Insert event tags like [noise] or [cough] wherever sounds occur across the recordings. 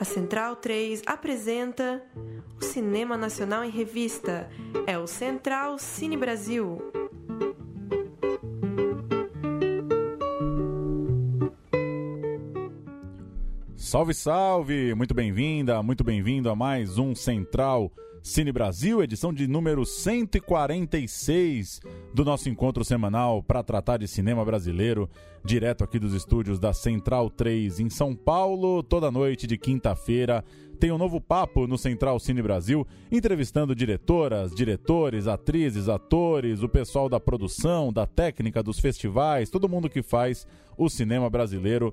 A Central 3 apresenta o Cinema Nacional em Revista. É o Central Cine Brasil. Salve, salve! Muito bem-vinda, muito bem-vindo a mais um Central Cine Brasil, edição de número 146 do nosso encontro semanal para tratar de cinema brasileiro, direto aqui dos estúdios da Central 3 em São Paulo, toda noite de quinta-feira. Tem um novo papo no Central Cine Brasil, entrevistando diretoras, diretores, atrizes, atores, o pessoal da produção, da técnica, dos festivais, todo mundo que faz o cinema brasileiro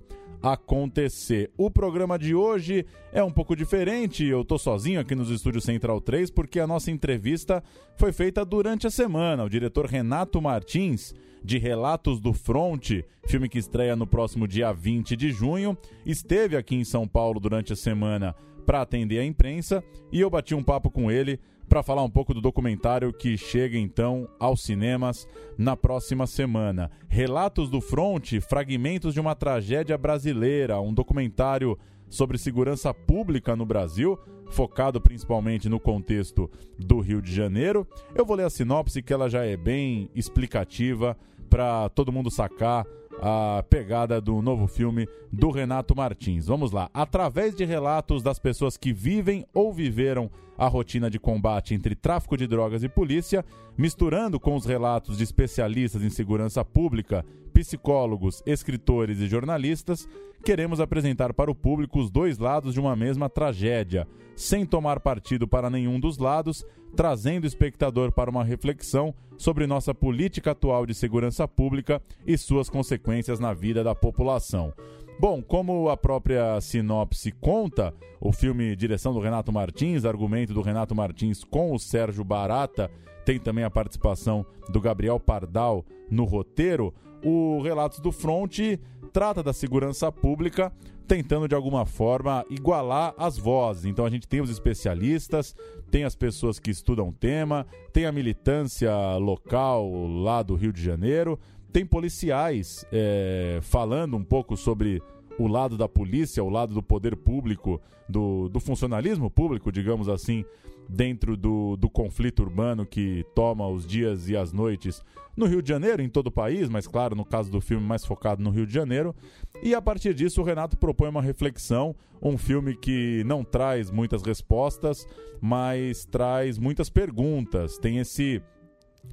acontecer. O programa de hoje é um pouco diferente. Eu tô sozinho aqui nos estúdios Central 3 porque a nossa entrevista foi feita durante a semana. O diretor Renato Martins, de Relatos do Fronte, filme que estreia no próximo dia 20 de junho, esteve aqui em São Paulo durante a semana para atender a imprensa e eu bati um papo com ele para falar um pouco do documentário que chega então aos cinemas na próxima semana. Relatos do Fronte, fragmentos de uma tragédia brasileira, um documentário sobre segurança pública no Brasil, focado principalmente no contexto do Rio de Janeiro. Eu vou ler a sinopse que ela já é bem explicativa para todo mundo sacar a pegada do novo filme do Renato Martins. Vamos lá. Através de relatos das pessoas que vivem ou viveram a rotina de combate entre tráfico de drogas e polícia, misturando com os relatos de especialistas em segurança pública, psicólogos, escritores e jornalistas, queremos apresentar para o público os dois lados de uma mesma tragédia, sem tomar partido para nenhum dos lados, trazendo o espectador para uma reflexão sobre nossa política atual de segurança pública e suas consequências na vida da população. Bom, como a própria sinopse conta, o filme direção do Renato Martins, argumento do Renato Martins com o Sérgio Barata, tem também a participação do Gabriel Pardal no roteiro. O Relatos do Fronte trata da segurança pública, tentando de alguma forma igualar as vozes. Então a gente tem os especialistas, tem as pessoas que estudam o tema, tem a militância local lá do Rio de Janeiro, tem policiais é, falando um pouco sobre o lado da polícia, o lado do poder público, do, do funcionalismo público, digamos assim, dentro do, do conflito urbano que toma os dias e as noites no Rio de Janeiro, em todo o país, mas claro, no caso do filme mais focado no Rio de Janeiro. E a partir disso, o Renato propõe uma reflexão, um filme que não traz muitas respostas, mas traz muitas perguntas. Tem esse.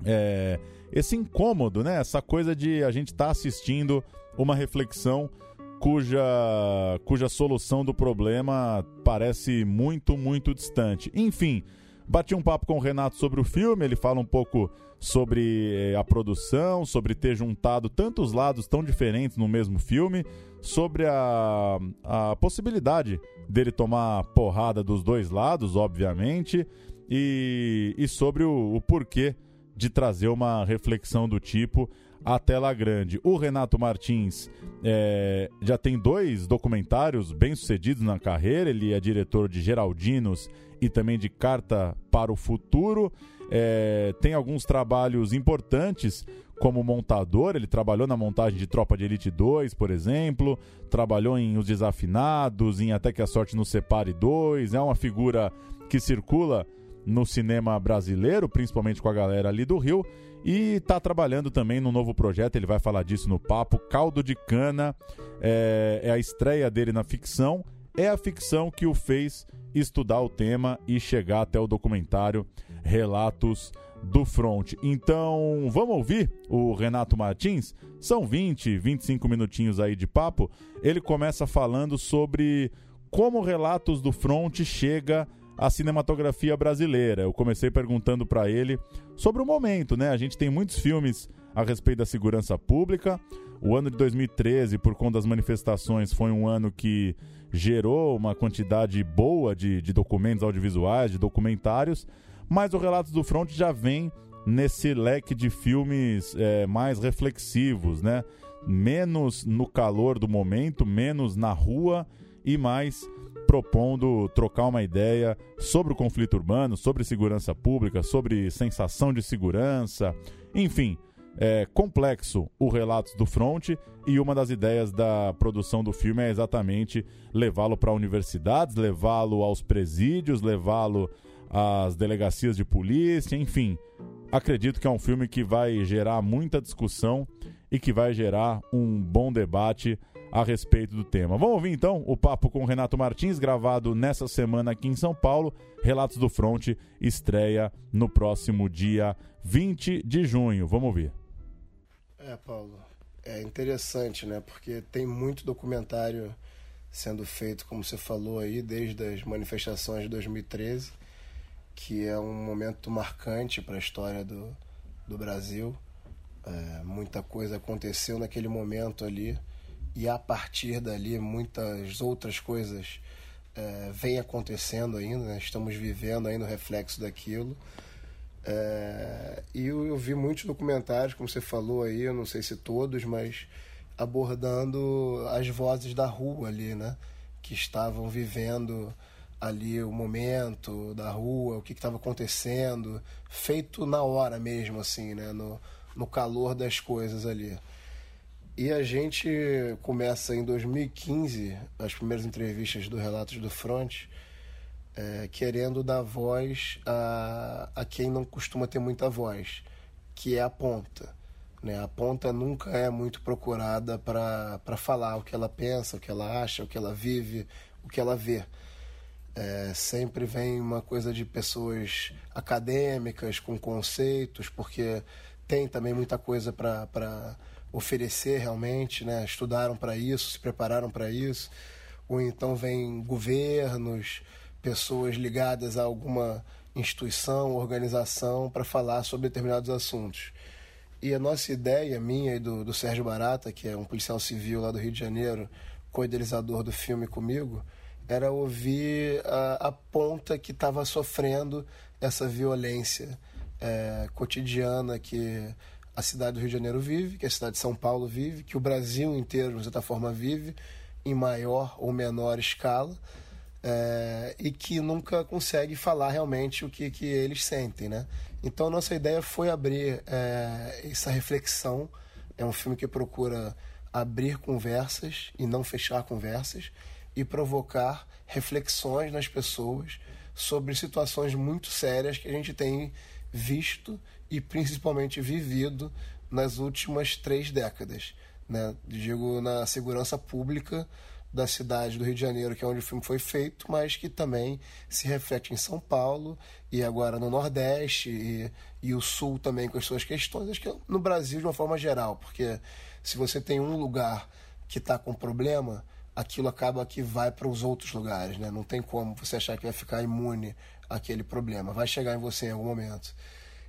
É, esse incômodo, né? Essa coisa de a gente estar tá assistindo uma reflexão cuja, cuja solução do problema parece muito, muito distante. Enfim, bati um papo com o Renato sobre o filme, ele fala um pouco sobre eh, a produção, sobre ter juntado tantos lados tão diferentes no mesmo filme, sobre a, a possibilidade dele tomar porrada dos dois lados, obviamente, e, e sobre o, o porquê de trazer uma reflexão do tipo à tela grande. O Renato Martins é, já tem dois documentários bem sucedidos na carreira. Ele é diretor de Geraldinos e também de Carta para o Futuro. É, tem alguns trabalhos importantes como montador, ele trabalhou na montagem de Tropa de Elite 2, por exemplo, trabalhou em Os Desafinados, em Até que a Sorte nos Separe 2, é uma figura que circula no cinema brasileiro, principalmente com a galera ali do Rio, e está trabalhando também no novo projeto, ele vai falar disso no papo. Caldo de Cana é, é a estreia dele na ficção, é a ficção que o fez estudar o tema e chegar até o documentário Relatos do Front. Então, vamos ouvir o Renato Martins? São 20, 25 minutinhos aí de papo. Ele começa falando sobre como Relatos do Front chega a cinematografia brasileira. Eu comecei perguntando para ele sobre o momento, né? A gente tem muitos filmes a respeito da segurança pública. O ano de 2013, por conta das manifestações, foi um ano que gerou uma quantidade boa de, de documentos audiovisuais, de documentários, mas o Relatos do Front já vem nesse leque de filmes é, mais reflexivos, né? Menos no calor do momento, menos na rua e mais propondo trocar uma ideia sobre o conflito urbano, sobre segurança pública, sobre sensação de segurança, enfim, é, complexo o Relatos do Front e uma das ideias da produção do filme é exatamente levá-lo para universidades, levá-lo aos presídios, levá-lo às delegacias de polícia, enfim. Acredito que é um filme que vai gerar muita discussão e que vai gerar um bom debate a respeito do tema. Vamos ouvir então o papo com o Renato Martins, gravado nessa semana aqui em São Paulo. Relatos do Front estreia no próximo dia 20 de junho. Vamos ouvir. É, Paulo, é interessante, né? Porque tem muito documentário sendo feito, como você falou aí, desde as manifestações de 2013, que é um momento marcante para a história do, do Brasil. É, muita coisa aconteceu naquele momento ali e a partir dali muitas outras coisas é, vêm acontecendo ainda, né? estamos vivendo ainda o reflexo daquilo. É, e eu, eu, vi muitos documentários, como você falou aí, eu não sei se todos, mas abordando as vozes da rua ali, né? Que estavam vivendo ali o momento da rua, o que estava acontecendo, feito na hora mesmo, assim, né? No, no calor das coisas ali. E a gente começa em 2015 as primeiras entrevistas do Relatos do Front, é, querendo dar voz a, a quem não costuma ter muita voz, que é a ponta. Né? A ponta nunca é muito procurada para falar o que ela pensa, o que ela acha, o que ela vive, o que ela vê. É, sempre vem uma coisa de pessoas acadêmicas, com conceitos, porque tem também muita coisa para oferecer realmente, né? Estudaram para isso, se prepararam para isso. Ou então vem governos, pessoas ligadas a alguma instituição, organização para falar sobre determinados assuntos. E a nossa ideia, minha e do, do Sérgio Barata, que é um policial civil lá do Rio de Janeiro, co-idealizador do filme comigo, era ouvir a, a ponta que estava sofrendo essa violência é, cotidiana que a cidade do Rio de Janeiro vive, que a cidade de São Paulo vive, que o Brasil inteiro, de certa forma, vive, em maior ou menor escala, é, e que nunca consegue falar realmente o que, que eles sentem. Né? Então, nossa ideia foi abrir é, essa reflexão. É um filme que procura abrir conversas e não fechar conversas, e provocar reflexões nas pessoas sobre situações muito sérias que a gente tem visto e principalmente vivido nas últimas três décadas. Né? Digo na segurança pública da cidade do Rio de Janeiro, que é onde o filme foi feito, mas que também se reflete em São Paulo e agora no Nordeste e, e o Sul também com as suas questões, acho que no Brasil de uma forma geral, porque se você tem um lugar que está com problema, aquilo acaba que vai para os outros lugares, né? Não tem como você achar que vai ficar imune àquele problema, vai chegar em você em algum momento.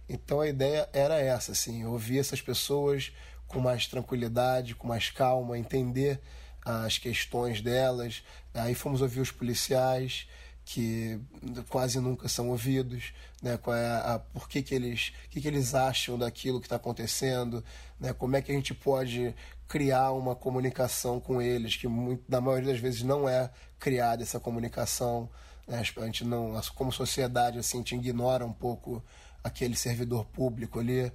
Então a ideia era essa, assim, ouvir essas pessoas com mais tranquilidade, com mais calma, entender as questões delas. Aí fomos ouvir os policiais que quase nunca são ouvidos, né? Qual é a, a por que, que eles, que, que eles acham daquilo que está acontecendo, né? Como é que a gente pode criar uma comunicação com eles que muito, na maioria das vezes não é criada essa comunicação, né? a gente não, como sociedade assim, a gente ignora um pouco aquele servidor público ali.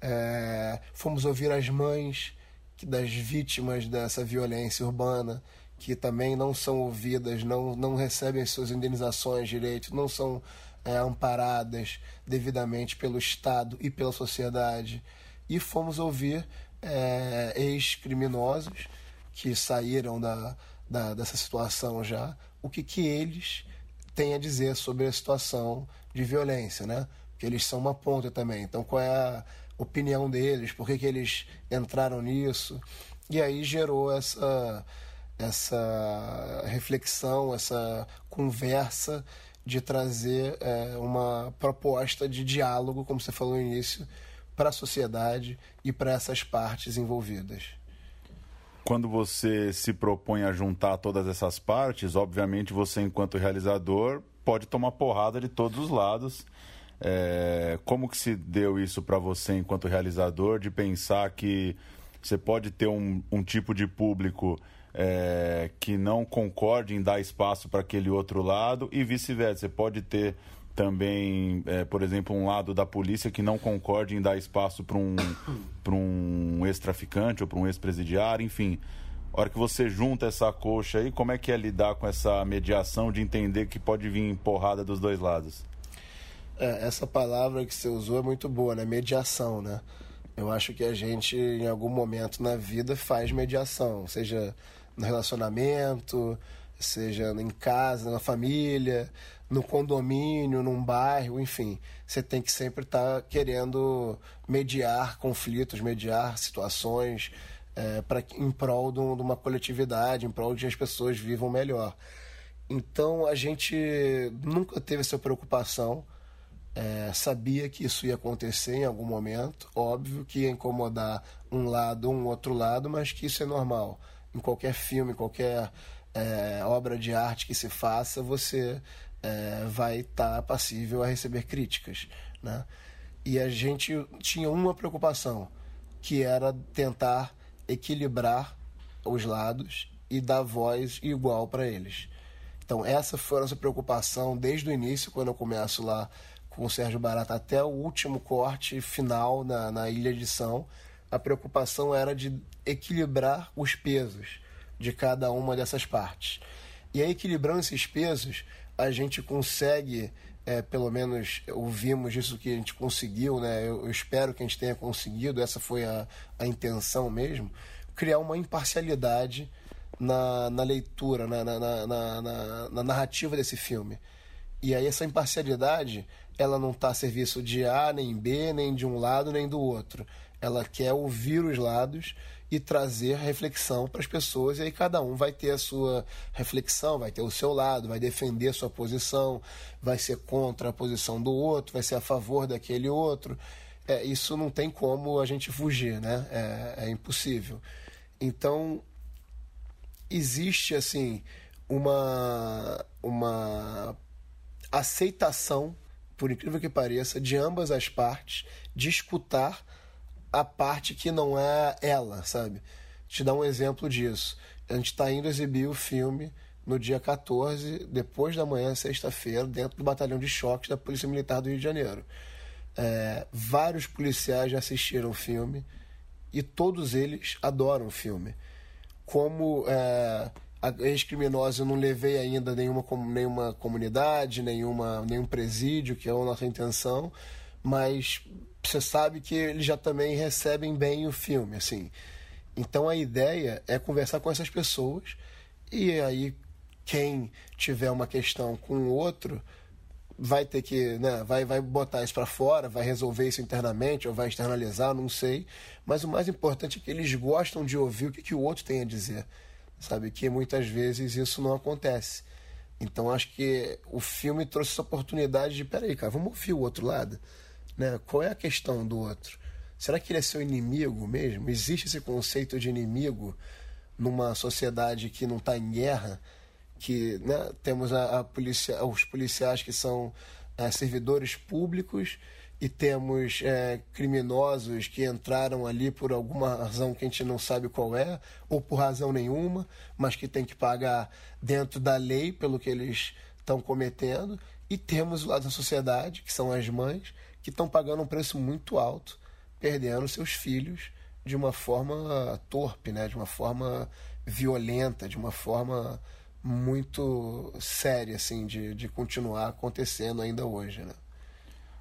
É, fomos ouvir as mães das vítimas dessa violência urbana, que também não são ouvidas, não, não recebem suas indenizações direito, não são é, amparadas devidamente pelo Estado e pela sociedade. E fomos ouvir é, ex-criminosos que saíram da, da, dessa situação já, o que, que eles têm a dizer sobre a situação de violência, né? Que eles são uma ponta também. Então, qual é a opinião deles? Por que, que eles entraram nisso? E aí gerou essa, essa reflexão, essa conversa de trazer é, uma proposta de diálogo, como você falou no início, para a sociedade e para essas partes envolvidas. Quando você se propõe a juntar todas essas partes, obviamente você, enquanto realizador, pode tomar porrada de todos os lados é, como que se deu isso para você enquanto realizador, de pensar que você pode ter um, um tipo de público é, que não concorde em dar espaço para aquele outro lado e vice-versa. Você pode ter também, é, por exemplo, um lado da polícia que não concorde em dar espaço para um, um ex-traficante ou para um ex-presidiário, enfim. A hora que você junta essa coxa aí, como é que é lidar com essa mediação de entender que pode vir porrada dos dois lados? É, essa palavra que você usou é muito boa, né? Mediação, né? Eu acho que a gente, em algum momento na vida, faz mediação, seja no relacionamento, seja em casa, na família, no condomínio, num bairro, enfim. Você tem que sempre estar tá querendo mediar conflitos, mediar situações é, para em prol de uma coletividade, em prol de que as pessoas vivam melhor. Então a gente nunca teve essa preocupação. É, sabia que isso ia acontecer em algum momento, óbvio que ia incomodar um lado ou um outro lado, mas que isso é normal. Em qualquer filme, qualquer é, obra de arte que se faça, você é, vai estar tá passível a receber críticas. Né? E a gente tinha uma preocupação, que era tentar equilibrar os lados e dar voz igual para eles. Então, essa foi a nossa preocupação desde o início, quando eu começo lá com o Sérgio Barata, até o último corte final na, na Ilha de São. A preocupação era de equilibrar os pesos de cada uma dessas partes. E aí, equilibrando esses pesos, a gente consegue, é, pelo menos ouvimos isso que a gente conseguiu, né? Eu, eu, espero que a gente tenha conseguido, essa foi a, a intenção mesmo, criar uma imparcialidade na, na leitura, na, na, na, na, na narrativa desse filme. E aí essa imparcialidade, ela não está a serviço de A nem B, nem de um lado nem do outro. Ela quer ouvir os lados e trazer reflexão para as pessoas, e aí cada um vai ter a sua reflexão, vai ter o seu lado, vai defender a sua posição, vai ser contra a posição do outro, vai ser a favor daquele outro. É, isso não tem como a gente fugir, né? É, é impossível. Então, existe assim uma, uma aceitação, por incrível que pareça, de ambas as partes de escutar a parte que não é ela, sabe? Te dar um exemplo disso. A gente está indo exibir o filme no dia 14, depois da manhã, sexta-feira, dentro do batalhão de choques da Polícia Militar do Rio de Janeiro. É, vários policiais já assistiram o filme e todos eles adoram o filme. Como é, ex-criminoso, eu não levei ainda nenhuma, nenhuma comunidade, nenhuma, nenhum presídio, que é a nossa intenção, mas você sabe que eles já também recebem bem o filme, assim. Então a ideia é conversar com essas pessoas e aí quem tiver uma questão com o outro vai ter que, né, vai, vai botar isso para fora, vai resolver isso internamente ou vai externalizar, não sei. Mas o mais importante é que eles gostam de ouvir o que, que o outro tem a dizer, sabe? Que muitas vezes isso não acontece. Então acho que o filme trouxe essa oportunidade de, peraí, cara, vamos ouvir o outro lado. Né? Qual é a questão do outro? Será que ele é seu inimigo mesmo? Existe esse conceito de inimigo numa sociedade que não está em guerra? Que né, temos a, a policia, os policiais que são é, servidores públicos e temos é, criminosos que entraram ali por alguma razão que a gente não sabe qual é, ou por razão nenhuma, mas que tem que pagar dentro da lei pelo que eles estão cometendo. E temos o lado da sociedade, que são as mães, que estão pagando um preço muito alto, perdendo seus filhos de uma forma torpe, né? de uma forma violenta, de uma forma muito séria assim, de, de continuar acontecendo ainda hoje. Né?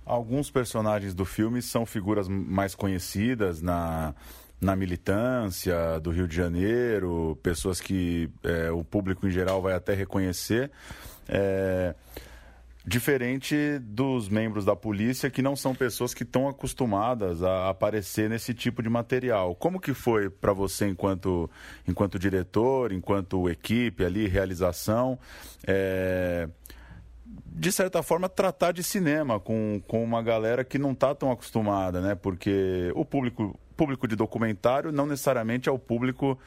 Alguns personagens do filme são figuras mais conhecidas na, na militância do Rio de Janeiro, pessoas que é, o público em geral vai até reconhecer. É, Diferente dos membros da polícia que não são pessoas que estão acostumadas a aparecer nesse tipo de material. Como que foi para você enquanto, enquanto diretor, enquanto equipe ali, realização, é, de certa forma tratar de cinema com, com uma galera que não está tão acostumada, né? Porque o público, público de documentário não necessariamente é o público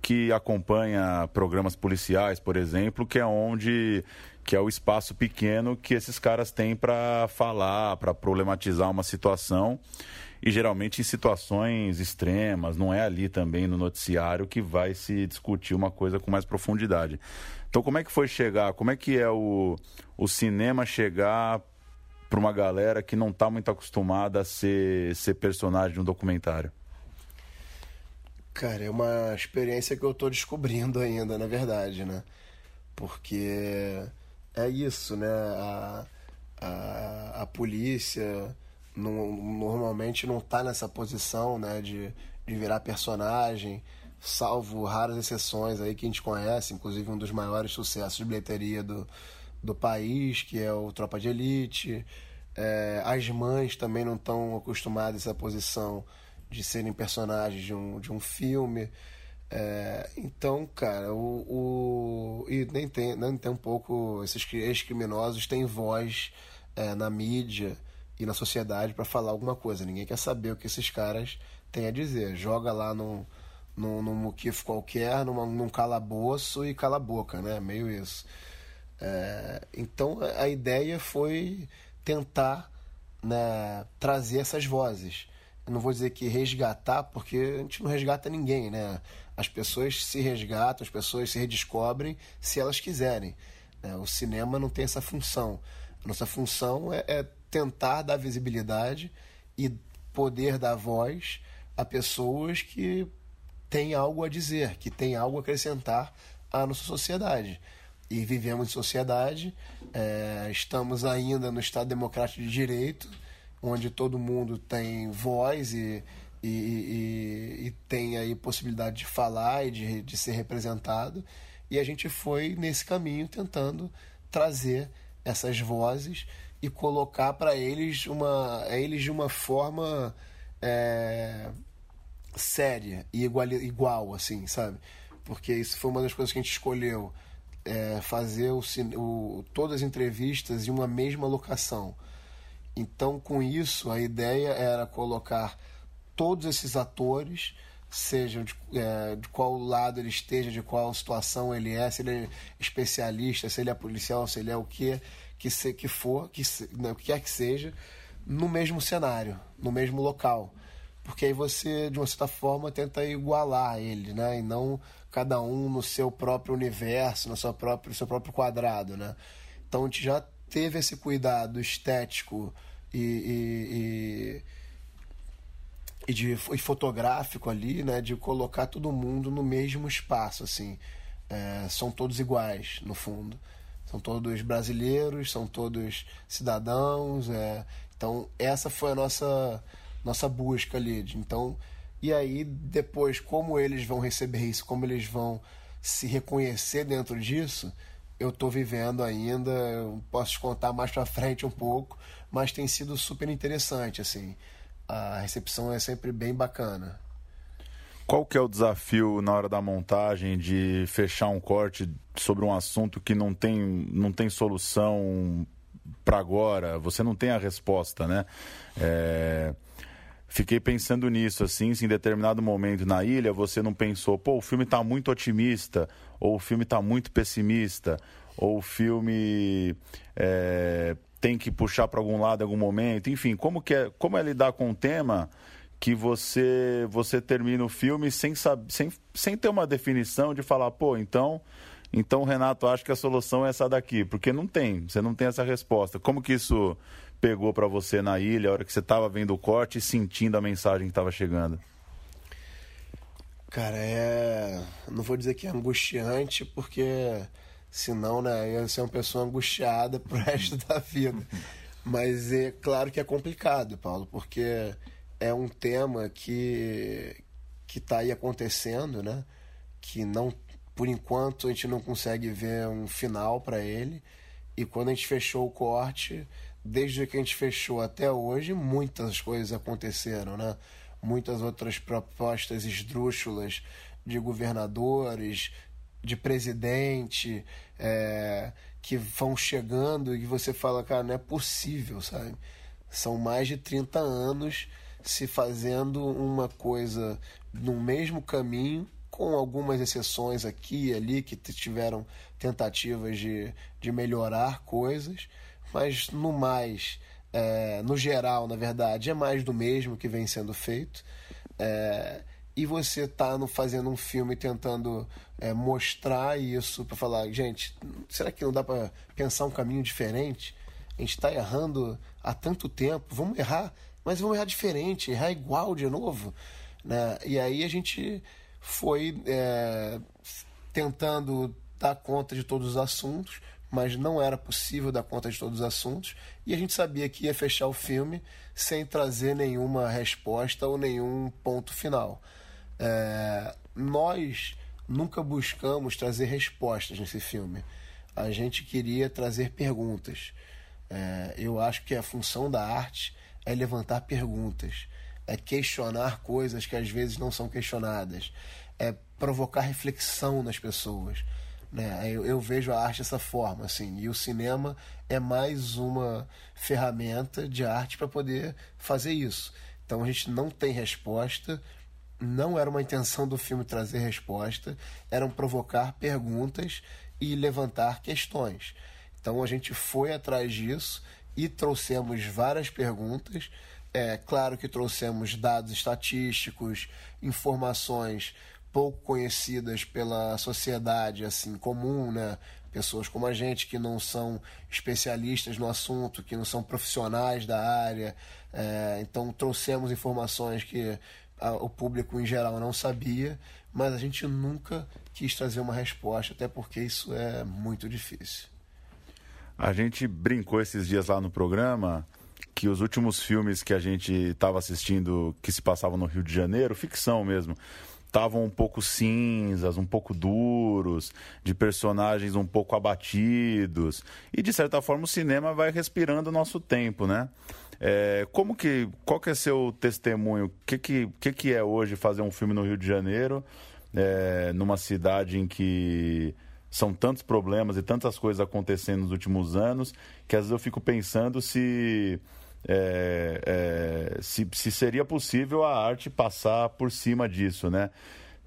que acompanha programas policiais, por exemplo, que é onde que é o espaço pequeno que esses caras têm para falar, para problematizar uma situação e geralmente em situações extremas, não é ali também no noticiário que vai se discutir uma coisa com mais profundidade. Então, como é que foi chegar? Como é que é o, o cinema chegar para uma galera que não está muito acostumada a ser, ser personagem de um documentário? Cara, é uma experiência que eu estou descobrindo ainda, na verdade, né? Porque é isso, né? A, a, a polícia não, normalmente não está nessa posição, né? De, de virar personagem, salvo raras exceções aí que a gente conhece, inclusive um dos maiores sucessos de bilheteria do, do país, que é o Tropa de Elite. É, as mães também não estão acostumadas a essa posição de serem personagens de um, de um filme. É, então, cara, o, o, e nem tem, nem tem um pouco. Esses ex-criminosos têm voz é, na mídia e na sociedade para falar alguma coisa. Ninguém quer saber o que esses caras têm a dizer. Joga lá num, num, num muquifo qualquer, numa, num calabouço e cala a boca, né? Meio isso. É, então a ideia foi tentar né, trazer essas vozes. Eu não vou dizer que resgatar, porque a gente não resgata ninguém, né? As pessoas se resgatam, as pessoas se redescobrem se elas quiserem. Né? O cinema não tem essa função. A nossa função é, é tentar dar visibilidade e poder dar voz a pessoas que têm algo a dizer, que têm algo a acrescentar à nossa sociedade. E vivemos em sociedade, é, estamos ainda no Estado Democrático de Direito, onde todo mundo tem voz e, e, e, e tem aí possibilidade de falar e de, de ser representado, e a gente foi nesse caminho tentando trazer essas vozes e colocar para eles uma eles de uma forma é, séria e igual, igual assim sabe porque isso foi uma das coisas que a gente escolheu é, fazer o, o, todas as entrevistas em uma mesma locação. Então, com isso, a ideia era colocar todos esses atores, seja de, é, de qual lado ele esteja, de qual situação ele é, se ele é especialista, se ele é policial, se ele é o que que, se, que for, que, né, o que quer que seja, no mesmo cenário, no mesmo local. Porque aí você, de uma certa forma, tenta igualar ele, né? E não cada um no seu próprio universo, no seu próprio, seu próprio quadrado, né? Então a gente já teve esse cuidado estético e, e, e, e de, e fotográfico ali, né? De colocar todo mundo no mesmo espaço, assim. É, são todos iguais, no fundo. São todos brasileiros, são todos cidadãos. É, então essa foi a nossa, nossa busca ali. Então e aí, depois, como eles vão receber isso, como eles vão se reconhecer dentro disso, eu estou vivendo ainda, eu posso te contar mais para frente um pouco, mas tem sido super interessante, assim. A recepção é sempre bem bacana. Qual que é o desafio na hora da montagem de fechar um corte sobre um assunto que não tem, não tem solução para agora? Você não tem a resposta, né? É fiquei pensando nisso, assim, se em determinado momento na ilha você não pensou, pô, o filme está muito otimista, ou o filme está muito pessimista, ou o filme é, tem que puxar para algum lado em algum momento, enfim, como, que é, como é lidar com um tema que você você termina o filme sem, sem, sem ter uma definição de falar, pô, então... Então, Renato, acho que a solução é essa daqui, porque não tem, você não tem essa resposta. Como que isso pegou para você na ilha, a hora que você estava vendo o corte e sentindo a mensagem que estava chegando? Cara, é. Não vou dizer que é angustiante, porque senão, né, ia ser uma pessoa angustiada [laughs] pro resto da vida. Mas é claro que é complicado, Paulo, porque é um tema que que está aí acontecendo, né? Que não, por enquanto, a gente não consegue ver um final para ele. E quando a gente fechou o corte, desde que a gente fechou até hoje, muitas coisas aconteceram, né? Muitas outras propostas esdrúxulas de governadores, de presidente, é, que vão chegando e você fala, cara, não é possível, sabe? São mais de 30 anos se fazendo uma coisa no mesmo caminho, com algumas exceções aqui e ali que tiveram tentativas de, de melhorar coisas mas no mais, é, no geral, na verdade, é mais do mesmo que vem sendo feito. É, e você está fazendo um filme tentando é, mostrar isso para falar, gente, será que não dá para pensar um caminho diferente? A gente está errando há tanto tempo, vamos errar, mas vamos errar diferente, errar igual de novo. Né? E aí a gente foi é, tentando dar conta de todos os assuntos, mas não era possível dar conta de todos os assuntos, e a gente sabia que ia fechar o filme sem trazer nenhuma resposta ou nenhum ponto final. É, nós nunca buscamos trazer respostas nesse filme. A gente queria trazer perguntas. É, eu acho que a função da arte é levantar perguntas, é questionar coisas que às vezes não são questionadas, é provocar reflexão nas pessoas. Né? Eu, eu, vejo a arte dessa forma, assim, e o cinema é mais uma ferramenta de arte para poder fazer isso. Então a gente não tem resposta, não era uma intenção do filme trazer resposta, eram provocar perguntas e levantar questões. Então a gente foi atrás disso e trouxemos várias perguntas. É claro que trouxemos dados estatísticos, informações pouco conhecidas pela sociedade assim comum, né? Pessoas como a gente que não são especialistas no assunto, que não são profissionais da área. É, então trouxemos informações que a, o público em geral não sabia, mas a gente nunca quis trazer uma resposta, até porque isso é muito difícil. A gente brincou esses dias lá no programa que os últimos filmes que a gente estava assistindo que se passavam no Rio de Janeiro, ficção mesmo, estavam um pouco cinzas, um pouco duros, de personagens um pouco abatidos. E de certa forma o cinema vai respirando o nosso tempo, né? É, como que, qual que é seu testemunho? O que, que, que, que é hoje fazer um filme no Rio de Janeiro, é, numa cidade em que são tantos problemas e tantas coisas acontecendo nos últimos anos que às vezes eu fico pensando se é, é, se, se, seria possível a arte passar por cima disso, né?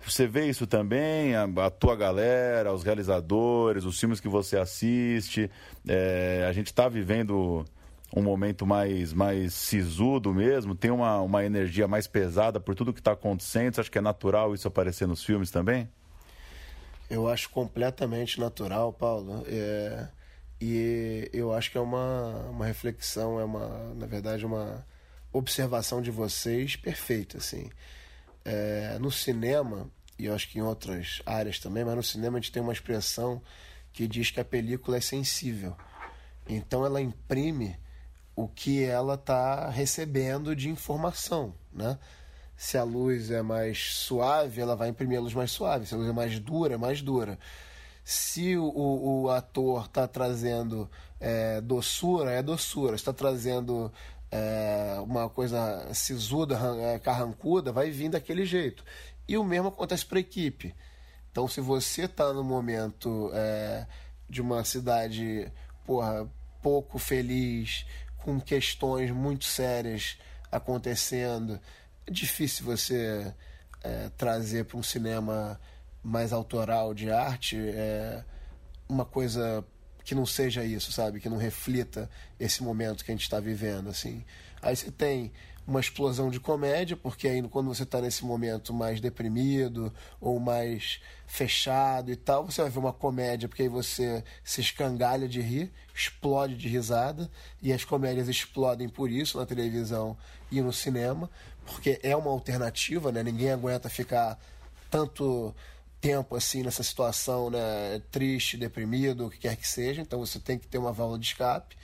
Você vê isso também, a, a tua galera, os realizadores, os filmes que você assiste. É, a gente está vivendo um momento mais, mais sisudo mesmo, tem uma, uma energia mais pesada por tudo que está acontecendo. Você acha que é natural isso aparecer nos filmes também? Eu acho completamente natural, Paulo. É... E eu acho que é uma, uma reflexão, é uma, na verdade, uma observação de vocês perfeita, assim. É, no cinema, e eu acho que em outras áreas também, mas no cinema a gente tem uma expressão que diz que a película é sensível. Então ela imprime o que ela está recebendo de informação, né? Se a luz é mais suave, ela vai imprimir a luz mais suave. Se a luz é mais dura, é mais dura se o, o ator está trazendo é, doçura, é doçura. está trazendo é, uma coisa sisuda, é, carrancuda, vai vir daquele jeito. E o mesmo acontece para a equipe. Então, se você está no momento é, de uma cidade porra, pouco feliz, com questões muito sérias acontecendo, é difícil você é, trazer para um cinema mais autoral de arte é uma coisa que não seja isso, sabe? Que não reflita esse momento que a gente está vivendo, assim. Aí você tem uma explosão de comédia, porque aí quando você está nesse momento mais deprimido ou mais fechado e tal, você vai ver uma comédia, porque aí você se escangalha de rir, explode de risada, e as comédias explodem por isso na televisão e no cinema, porque é uma alternativa, né? Ninguém aguenta ficar tanto tempo assim nessa situação né, triste, deprimido, o que quer que seja, então você tem que ter uma válvula de escape.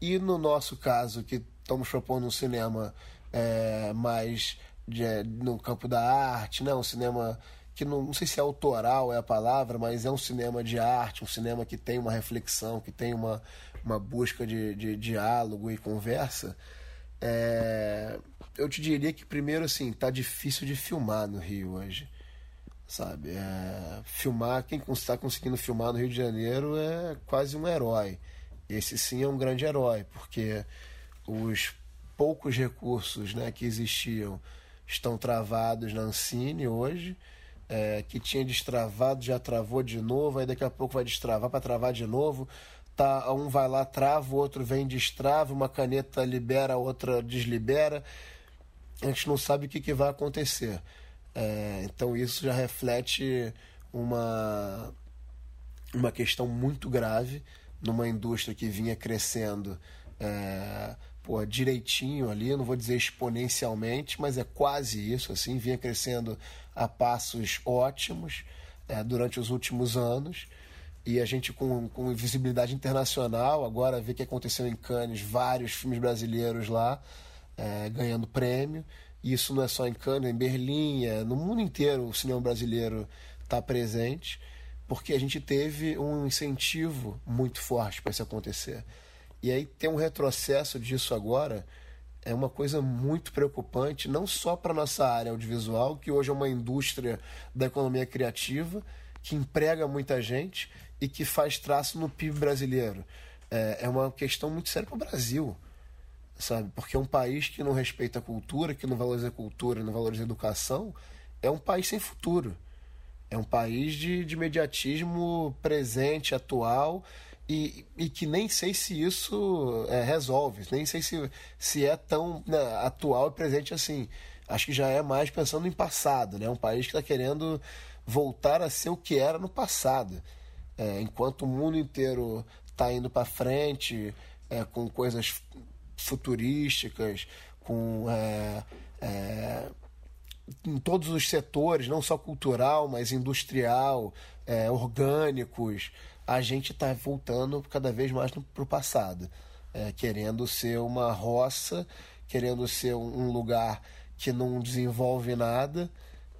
E no nosso caso, que estamos propondo um cinema é, mais de, no campo da arte, né, um cinema que não, não sei se é autoral é a palavra, mas é um cinema de arte, um cinema que tem uma reflexão, que tem uma, uma busca de, de diálogo e conversa. É, eu te diria que primeiro assim, tá difícil de filmar no Rio hoje sabe? É, filmar, quem está conseguindo filmar no Rio de Janeiro é quase um herói. Esse sim é um grande herói, porque os poucos recursos né, que existiam estão travados na Ancine hoje. É, que tinha destravado, já travou de novo, aí daqui a pouco vai destravar para travar de novo. Tá, um vai lá, trava, o outro vem, destrava, uma caneta libera, a outra deslibera. A gente não sabe o que, que vai acontecer. É, então isso já reflete uma, uma questão muito grave numa indústria que vinha crescendo é, pô, direitinho ali, não vou dizer exponencialmente, mas é quase isso, assim, vinha crescendo a passos ótimos é, durante os últimos anos. E a gente, com, com visibilidade internacional, agora vê que aconteceu em Cannes, vários filmes brasileiros lá é, ganhando prêmio. Isso não é só em Cannes, é em Berlim, é, no mundo inteiro o cinema brasileiro está presente, porque a gente teve um incentivo muito forte para isso acontecer. E aí ter um retrocesso disso agora é uma coisa muito preocupante, não só para nossa área audiovisual, que hoje é uma indústria da economia criativa, que emprega muita gente e que faz traço no PIB brasileiro. É, é uma questão muito séria para o Brasil, sabe? Porque um país que não respeita a cultura, que não valoriza a cultura, não valoriza a educação, é um país sem futuro. É um país de, de mediatismo presente, atual, e, e que nem sei se isso é, resolve, nem sei se, se é tão né, atual e presente assim. Acho que já é mais pensando em passado, né? Um país que está querendo voltar a ser o que era no passado. É, enquanto o mundo inteiro está indo para frente é, com coisas futurísticas, com é, é, em todos os setores, não só cultural, mas industrial, é, orgânicos, a gente está voltando cada vez mais para o passado, é, querendo ser uma roça, querendo ser um lugar que não desenvolve nada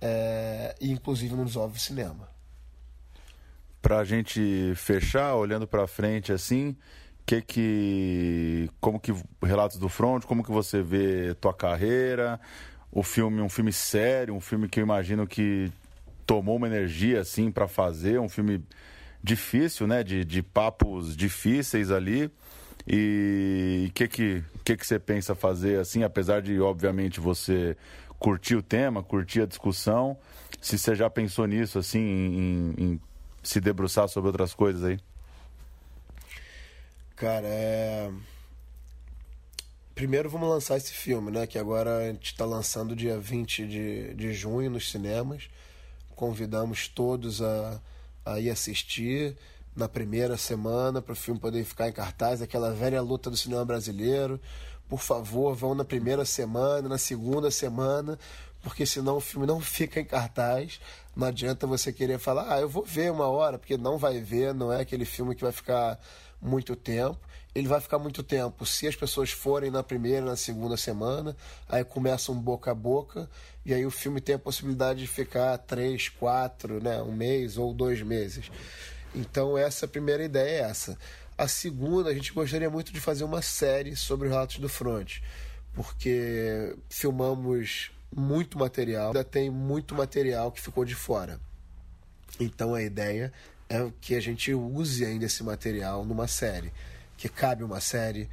é, e inclusive não desenvolve cinema. Para a gente fechar, olhando para frente assim, que que como que relatos do front, como que você vê tua carreira, o filme um filme sério, um filme que eu imagino que tomou uma energia assim para fazer, um filme difícil, né? De, de papos difíceis ali. E o que, que, que, que você pensa fazer assim, apesar de, obviamente, você curtir o tema, curtir a discussão, se você já pensou nisso, assim, em, em se debruçar sobre outras coisas aí? Cara, é. Primeiro vamos lançar esse filme, né? Que agora a gente está lançando dia 20 de, de junho nos cinemas. Convidamos todos a a ir assistir na primeira semana para o filme poder ficar em cartaz, aquela velha luta do cinema brasileiro. Por favor, vão na primeira semana, na segunda semana, porque senão o filme não [laughs] fica em cartaz. Não adianta você querer falar, ah, eu vou ver uma hora, porque não vai ver, não é aquele filme que vai ficar muito tempo. Ele vai ficar muito tempo se as pessoas forem na primeira, na segunda semana, aí começa um boca a boca, e aí o filme tem a possibilidade de ficar três, quatro, né, um mês ou dois meses. Então essa primeira ideia é essa. A segunda, a gente gostaria muito de fazer uma série sobre os relatos do front, porque filmamos muito material, ainda tem muito material que ficou de fora. Então a ideia é que a gente use ainda esse material numa série, que cabe uma série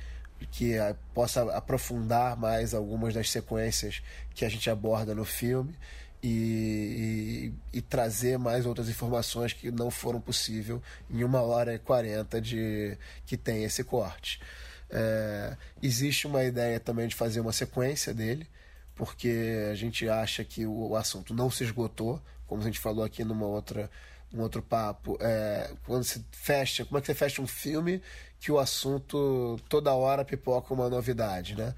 que possa aprofundar mais algumas das sequências que a gente aborda no filme e, e, e, trazer mais outras informações que não foram possível em uma hora e quarenta de que tem esse corte. É, existe uma ideia também de fazer uma sequência dele, porque a gente acha que o, o assunto não se esgotou, como a gente falou aqui numa outra um outro papo. É, quando se fecha, como é que você fecha um filme que o assunto toda hora pipoca uma novidade, né?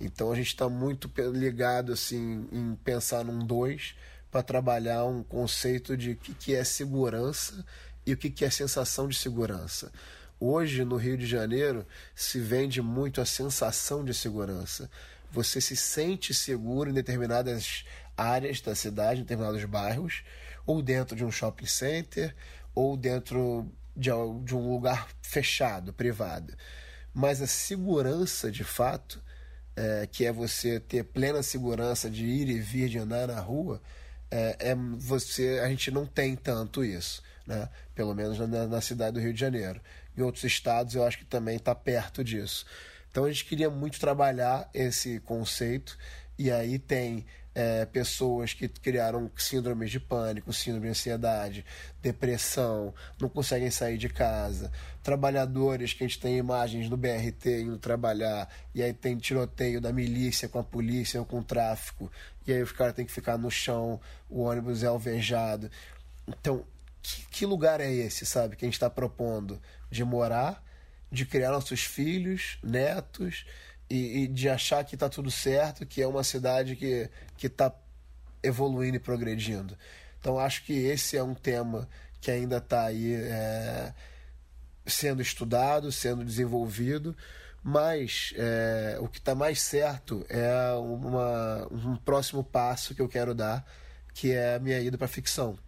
Então a gente está muito ligado assim em pensar num dois para trabalhar um conceito de o que, que é segurança e o que, que é sensação de segurança. Hoje no Rio de Janeiro se vende muito a sensação de segurança. Você se sente seguro em determinadas áreas da cidade, em determinados bairros, ou dentro de um shopping center, ou dentro de, um lugar fechado, privado. Mas a segurança, de fato, é, que é você ter plena segurança de ir e vir, de andar na rua, é, é você a gente não tem tanto isso, né? pelo menos na, na cidade do Rio de Janeiro. Em outros estados eu acho que também está perto disso. Então a gente queria muito trabalhar esse conceito, e aí tem é, pessoas que criaram síndromes de pânico, síndrome de ansiedade, depressão, não conseguem sair de casa, trabalhadores que a gente tem imagens no BRT indo trabalhar, e aí tem tiroteio da milícia com a polícia ou com o tráfico, e aí os caras têm que ficar no chão, o ônibus é alvejado. Então, que, que lugar é esse, sabe, que a gente está propondo de morar? de criar nossos filhos, netos e, e de achar que está tudo certo, que é uma cidade que está evoluindo e progredindo. Então acho que esse é um tema que ainda está aí é, sendo estudado, sendo desenvolvido, mas é, o que está mais certo é uma, um próximo passo que eu quero dar, que é a minha ida para ficção.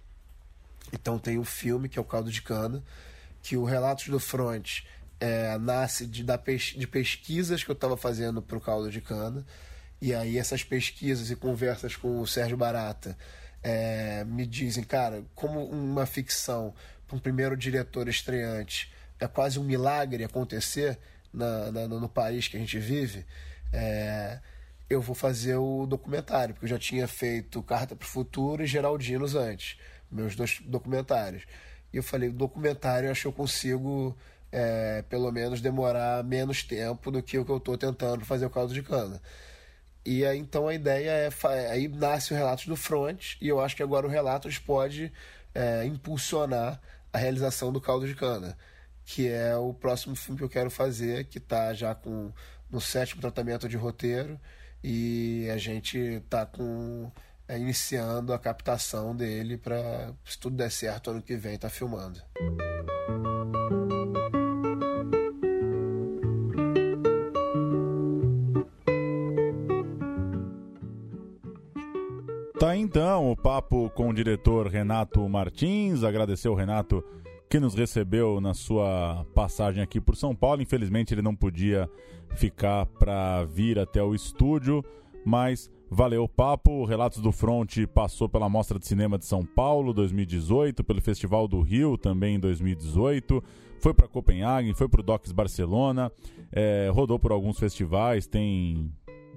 Então tem um filme que é o Caldo de Cana, que o Relatos do Front é, nasce de, da, de pesquisas que eu estava fazendo para o Caldo de Cana. E aí essas pesquisas e conversas com o Sérgio Barata é, me dizem, cara, como uma ficção para um primeiro diretor estreante é quase um milagre acontecer na, na no país que a gente vive, é, eu vou fazer o documentário, porque eu já tinha feito Carta para o Futuro e Geraldinos antes, meus dois documentários. E eu falei, documentário eu acho que eu consigo é, pelo menos demorar menos tempo do que o que eu estou tentando fazer o caldo de cana. E aí, então a ideia é. Aí nasce o Relatos do Front, e eu acho que agora o Relatos pode é, impulsionar a realização do caldo de cana, que é o próximo filme que eu quero fazer, que está já com no sétimo tratamento de roteiro, e a gente está com. É, iniciando a captação dele para, se tudo der certo, ano que vem tá filmando. Então o papo com o diretor Renato Martins. Agradecer o Renato que nos recebeu na sua passagem aqui por São Paulo. Infelizmente ele não podia ficar para vir até o estúdio, mas valeu o papo. Relatos do Front passou pela Mostra de Cinema de São Paulo 2018, pelo Festival do Rio também em 2018, foi para Copenhague, foi para o Docs Barcelona, é, rodou por alguns festivais, tem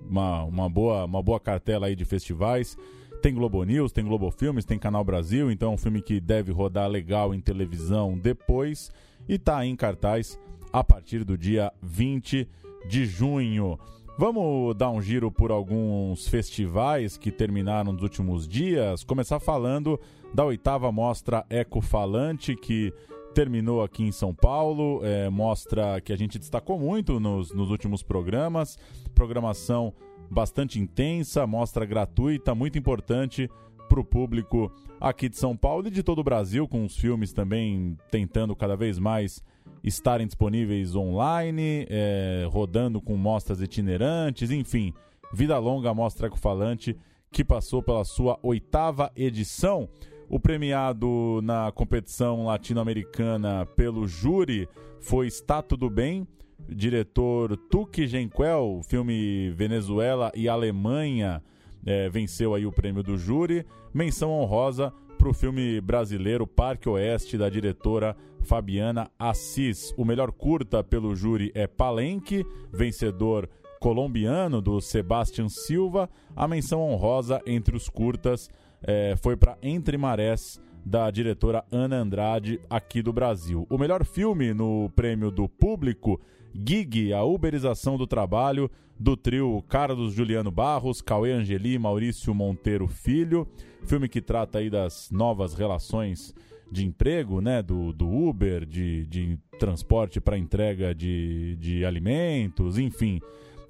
uma, uma, boa, uma boa cartela aí de festivais. Tem Globo News, tem Globo Filmes, tem Canal Brasil, então é um filme que deve rodar legal em televisão depois e tá em cartaz a partir do dia 20 de junho. Vamos dar um giro por alguns festivais que terminaram nos últimos dias. Começar falando da oitava mostra Ecofalante, que terminou aqui em São Paulo. É, mostra que a gente destacou muito nos, nos últimos programas. Programação bastante intensa, mostra gratuita, muito importante para o público aqui de São Paulo e de todo o Brasil, com os filmes também tentando cada vez mais estarem disponíveis online, é, rodando com mostras itinerantes, enfim, vida longa mostra ecofalante que passou pela sua oitava edição. O premiado na competição latino-americana pelo júri foi Está Tudo Bem, diretor Tuque Genquel, filme Venezuela e Alemanha, é, venceu aí o prêmio do júri. Menção honrosa para o filme brasileiro Parque Oeste, da diretora Fabiana Assis. O melhor curta pelo júri é Palenque, vencedor colombiano do Sebastian Silva. A menção honrosa entre os curtas é, foi para Entre Marés, da diretora Ana Andrade, aqui do Brasil. O melhor filme no prêmio do público Gig, a uberização do trabalho do trio Carlos Juliano Barros, Cauê Angeli Maurício Monteiro Filho. Filme que trata aí das novas relações de emprego, né? Do, do Uber, de, de transporte para entrega de, de alimentos, enfim.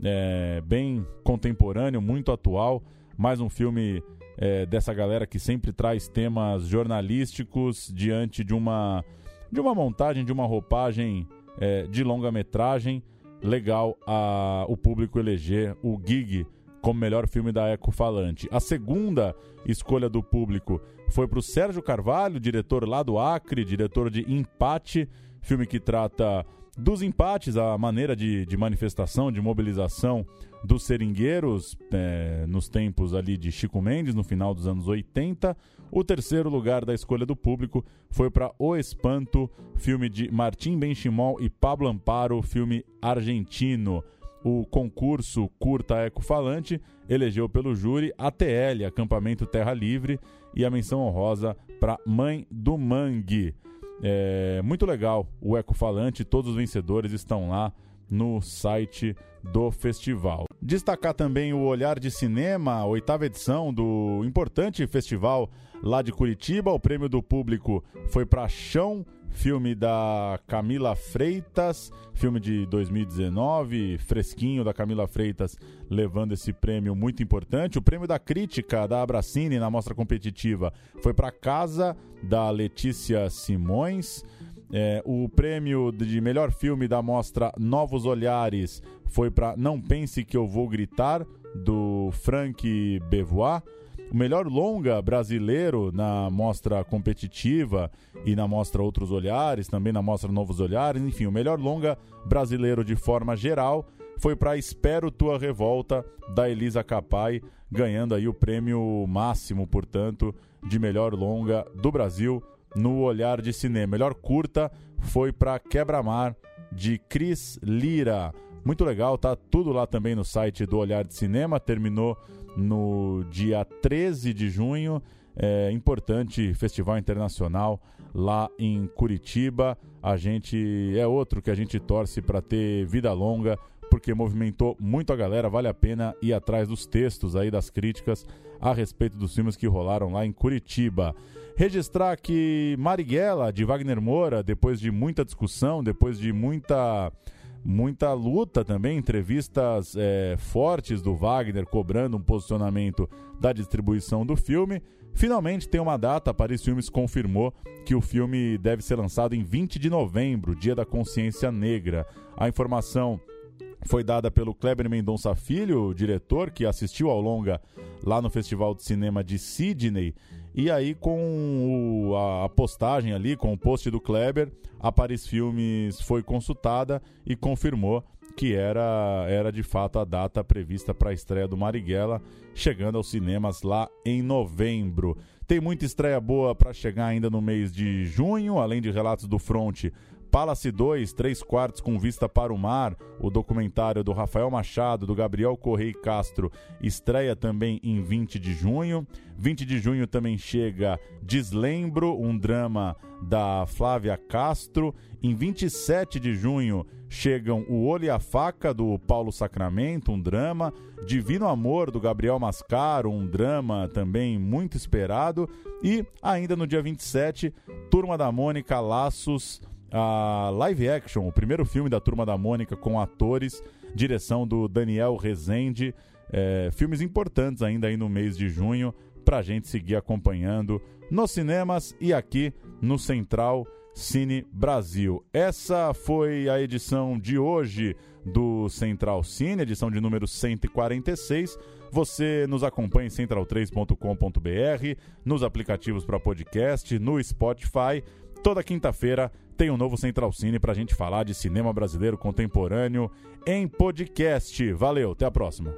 É, bem contemporâneo, muito atual. Mais um filme é, dessa galera que sempre traz temas jornalísticos diante de uma, de uma montagem, de uma roupagem é, de longa-metragem. Legal a, o público eleger o Gig como melhor filme da Ecofalante. A segunda escolha do público foi para o Sérgio Carvalho, diretor lá do Acre, diretor de Empate, filme que trata dos empates, a maneira de, de manifestação, de mobilização dos seringueiros é, nos tempos ali de Chico Mendes, no final dos anos 80. O terceiro lugar da escolha do público foi para O Espanto, filme de Martim Benchimol e Pablo Amparo, filme argentino. O concurso Curta Ecofalante elegeu pelo júri ATL, Acampamento Terra Livre, e a menção honrosa para Mãe do Mangue. É muito legal o Ecofalante, todos os vencedores estão lá no site do festival. Destacar também o Olhar de Cinema, a oitava edição do importante festival lá de Curitiba. O prêmio do público foi para Chão, filme da Camila Freitas, filme de 2019, fresquinho da Camila Freitas, levando esse prêmio muito importante. O prêmio da crítica da Abracine na mostra competitiva foi para Casa da Letícia Simões. É, o prêmio de melhor filme da mostra Novos Olhares foi para Não Pense Que Eu Vou Gritar, do Frank Bevois. O melhor longa brasileiro na mostra competitiva e na mostra Outros Olhares, também na mostra Novos Olhares, enfim, o melhor longa brasileiro de forma geral foi para Espero Tua Revolta, da Elisa Capai, ganhando aí o prêmio máximo, portanto, de melhor longa do Brasil no Olhar de Cinema. Melhor curta foi para Quebra-Mar, de Cris Lira. Muito legal, tá tudo lá também no site do Olhar de Cinema. Terminou no dia 13 de junho. É, importante festival internacional lá em Curitiba. A gente é outro que a gente torce para ter vida longa, porque movimentou muito a galera. Vale a pena ir atrás dos textos aí das críticas a respeito dos filmes que rolaram lá em Curitiba. Registrar que Marighella, de Wagner Moura, depois de muita discussão, depois de muita muita luta também, entrevistas é, fortes do Wagner cobrando um posicionamento da distribuição do filme. Finalmente tem uma data, Paris Filmes confirmou que o filme deve ser lançado em 20 de novembro, Dia da Consciência Negra. A informação foi dada pelo Kleber Mendonça Filho, diretor, que assistiu ao longa lá no Festival de Cinema de Sydney. E aí, com o, a, a, postagem ali, com o post do Kleber, a Paris Filmes foi consultada e confirmou que era, era de fato a data prevista para a estreia do Marighella, chegando aos cinemas lá em novembro. Tem muita estreia boa para chegar ainda no mês de junho, além de relatos do Front Palace 2, 3 quartos com vista para o mar, o documentário do Rafael Machado, do Gabriel Correia Castro, estreia também em 20 de junho. 20 de junho também chega Deslembro, um drama da Flávia Castro. Em 27 de junho chegam O Olho e a Faca, do Paulo Sacramento, um drama. Divino Amor, do Gabriel Mascaro, um drama também muito esperado. E ainda no dia 27, Turma da Mônica Laços a live action, o primeiro filme da Turma da Mônica com atores, direção do Daniel Rezende. É, filmes importantes ainda aí no mês de junho para a gente seguir acompanhando nos cinemas e aqui no Central Cine Brasil. Essa foi a edição de hoje do Central Cine, edição de número 146. Você nos acompanha em central3.com.br, nos aplicativos para podcast, no Spotify. Toda quinta-feira tem um novo Central Cine para a gente falar de cinema brasileiro contemporâneo em podcast. Valeu, até a próxima.